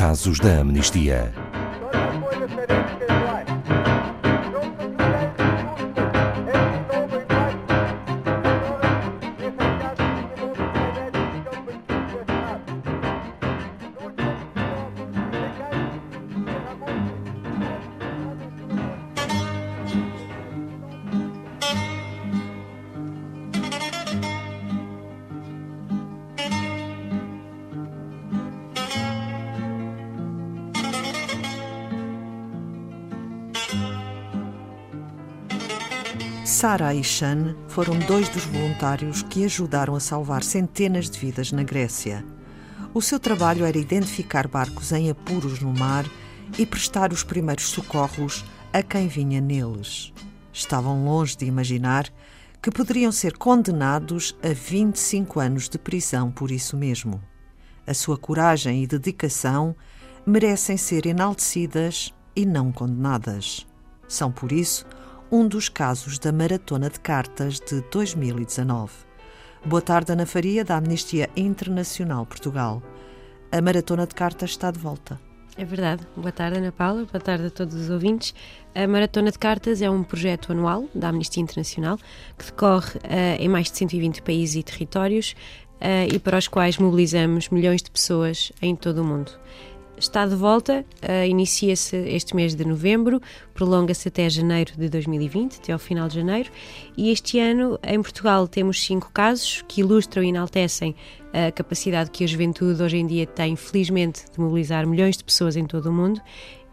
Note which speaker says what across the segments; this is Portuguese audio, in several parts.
Speaker 1: Casos da Amnistia.
Speaker 2: Sara e Shan foram dois dos voluntários que ajudaram a salvar centenas de vidas na Grécia. O seu trabalho era identificar barcos em apuros no mar e prestar os primeiros socorros a quem vinha neles. Estavam longe de imaginar que poderiam ser condenados a 25 anos de prisão por isso mesmo. A sua coragem e dedicação merecem ser enaltecidas e não condenadas. São, por isso, um dos casos da Maratona de Cartas de 2019. Boa tarde, Ana Faria, da Amnistia Internacional Portugal. A Maratona de Cartas está de volta.
Speaker 3: É verdade. Boa tarde, Ana Paula. Boa tarde a todos os ouvintes. A Maratona de Cartas é um projeto anual da Amnistia Internacional que decorre uh, em mais de 120 países e territórios uh, e para os quais mobilizamos milhões de pessoas em todo o mundo está de volta, uh, inicia-se este mês de novembro, prolonga-se até janeiro de 2020, até ao final de janeiro, e este ano em Portugal temos cinco casos que ilustram e enaltecem a capacidade que a juventude hoje em dia tem, felizmente, de mobilizar milhões de pessoas em todo o mundo.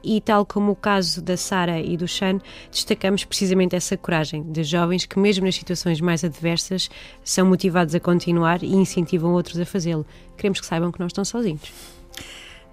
Speaker 3: E, tal como o caso da Sara e do Chan, destacamos precisamente essa coragem de jovens que, mesmo nas situações mais adversas, são motivados a continuar e incentivam outros a fazê-lo. Queremos que saibam que não estão sozinhos.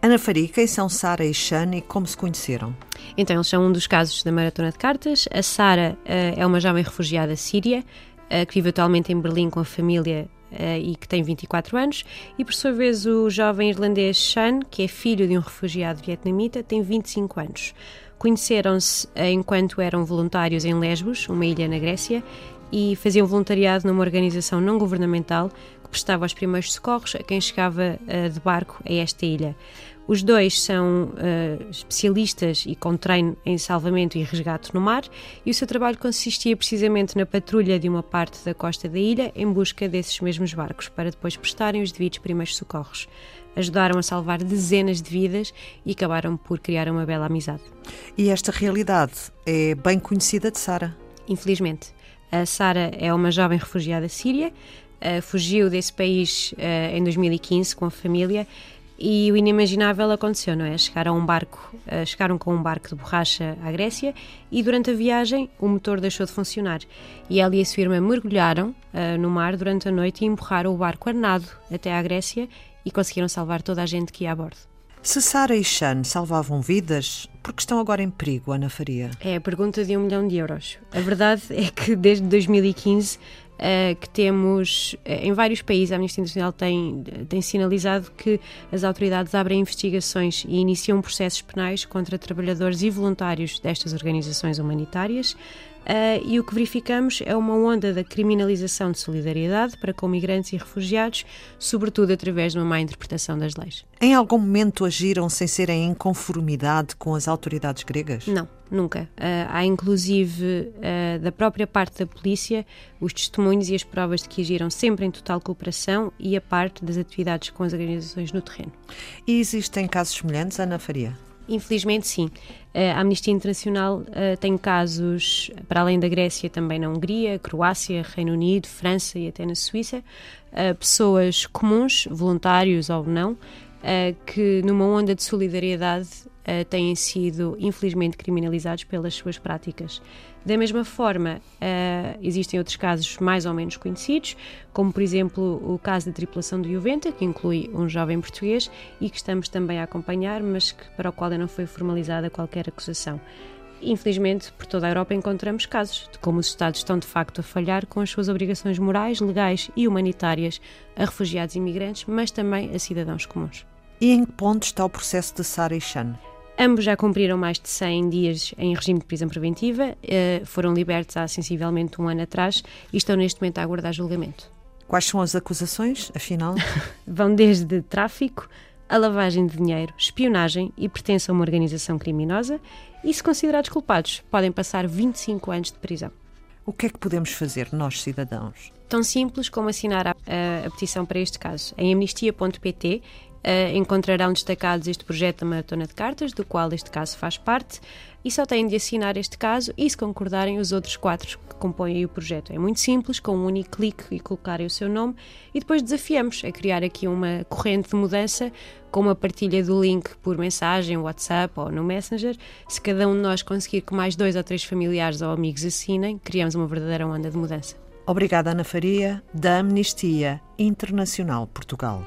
Speaker 2: Ana Faria, quem são Sara e Shane e como se conheceram?
Speaker 3: Então, eles são um dos casos da Maratona de Cartas. A Sara uh, é uma jovem refugiada síria uh, que vive atualmente em Berlim com a família uh, e que tem 24 anos. E, por sua vez, o jovem irlandês Sean, que é filho de um refugiado vietnamita, tem 25 anos. Conheceram-se enquanto eram voluntários em Lesbos, uma ilha na Grécia, e faziam voluntariado numa organização não governamental prestava os primeiros socorros a quem chegava de barco a esta ilha. Os dois são uh, especialistas e com treino em salvamento e resgate no mar, e o seu trabalho consistia precisamente na patrulha de uma parte da costa da ilha em busca desses mesmos barcos, para depois prestarem os devidos primeiros socorros. Ajudaram a salvar dezenas de vidas e acabaram por criar uma bela amizade.
Speaker 2: E esta realidade é bem conhecida de Sara?
Speaker 3: Infelizmente. A Sara é uma jovem refugiada síria, uh, fugiu desse país uh, em 2015 com a família e o inimaginável aconteceu, não é? Chegaram a um barco, uh, chegaram com um barco de borracha à Grécia e durante a viagem o motor deixou de funcionar. E ela e a sua irmã mergulharam no mar durante a noite e empurraram o barco arnado até à Grécia e conseguiram salvar toda a gente que ia a bordo.
Speaker 2: Se Sara e Sean salvavam vidas, por que estão agora em perigo, Ana Faria?
Speaker 3: É a pergunta de um milhão de euros. A verdade é que desde 2015 uh, que temos uh, em vários países, a Amnistia Internacional tem, tem sinalizado que as autoridades abrem investigações e iniciam processos penais contra trabalhadores e voluntários destas organizações humanitárias. Uh, e o que verificamos é uma onda da criminalização de solidariedade para com migrantes e refugiados, sobretudo através de uma má interpretação das leis.
Speaker 2: Em algum momento agiram sem serem em conformidade com as autoridades gregas?
Speaker 3: Não, nunca. Uh, há inclusive uh, da própria parte da polícia os testemunhos e as provas de que agiram sempre em total cooperação e a parte das atividades com as organizações no terreno.
Speaker 2: E existem casos semelhantes, Ana Faria?
Speaker 3: Infelizmente, sim. A Amnistia Internacional uh, tem casos, para além da Grécia, também na Hungria, Croácia, Reino Unido, França e até na Suíça, uh, pessoas comuns, voluntários ou não, uh, que numa onda de solidariedade têm sido, infelizmente, criminalizados pelas suas práticas. Da mesma forma, uh, existem outros casos mais ou menos conhecidos, como por exemplo o caso da tripulação do Juventa, que inclui um jovem português e que estamos também a acompanhar, mas que, para o qual ainda não foi formalizada qualquer acusação. Infelizmente, por toda a Europa encontramos casos de como os Estados estão de facto a falhar com as suas obrigações morais, legais e humanitárias a refugiados e imigrantes, mas também a cidadãos comuns.
Speaker 2: E em que ponto está o processo de Sara e Chan?
Speaker 3: Ambos já cumpriram mais de 100 dias em regime de prisão preventiva, eh, foram libertos há sensivelmente um ano atrás e estão neste momento a aguardar julgamento.
Speaker 2: Quais são as acusações, afinal?
Speaker 3: Vão desde tráfico, a lavagem de dinheiro, espionagem e pertença a uma organização criminosa e, se considerados culpados, podem passar 25 anos de prisão.
Speaker 2: O que é que podemos fazer, nós cidadãos?
Speaker 3: Tão simples como assinar a, a, a petição para este caso. Em amnistia.pt uh, encontrarão destacados este projeto da Maratona de Cartas, do qual este caso faz parte, e só têm de assinar este caso e, se concordarem, os outros quatro que compõem o projeto. É muito simples, com um único clique e colocarem o seu nome, e depois desafiamos a criar aqui uma corrente de mudança com uma partilha do link por mensagem, WhatsApp ou no Messenger. Se cada um de nós conseguir que mais dois ou três familiares ou amigos assinem, criamos uma verdadeira onda de mudança.
Speaker 2: Obrigada, Ana Faria, da Amnistia Internacional Portugal.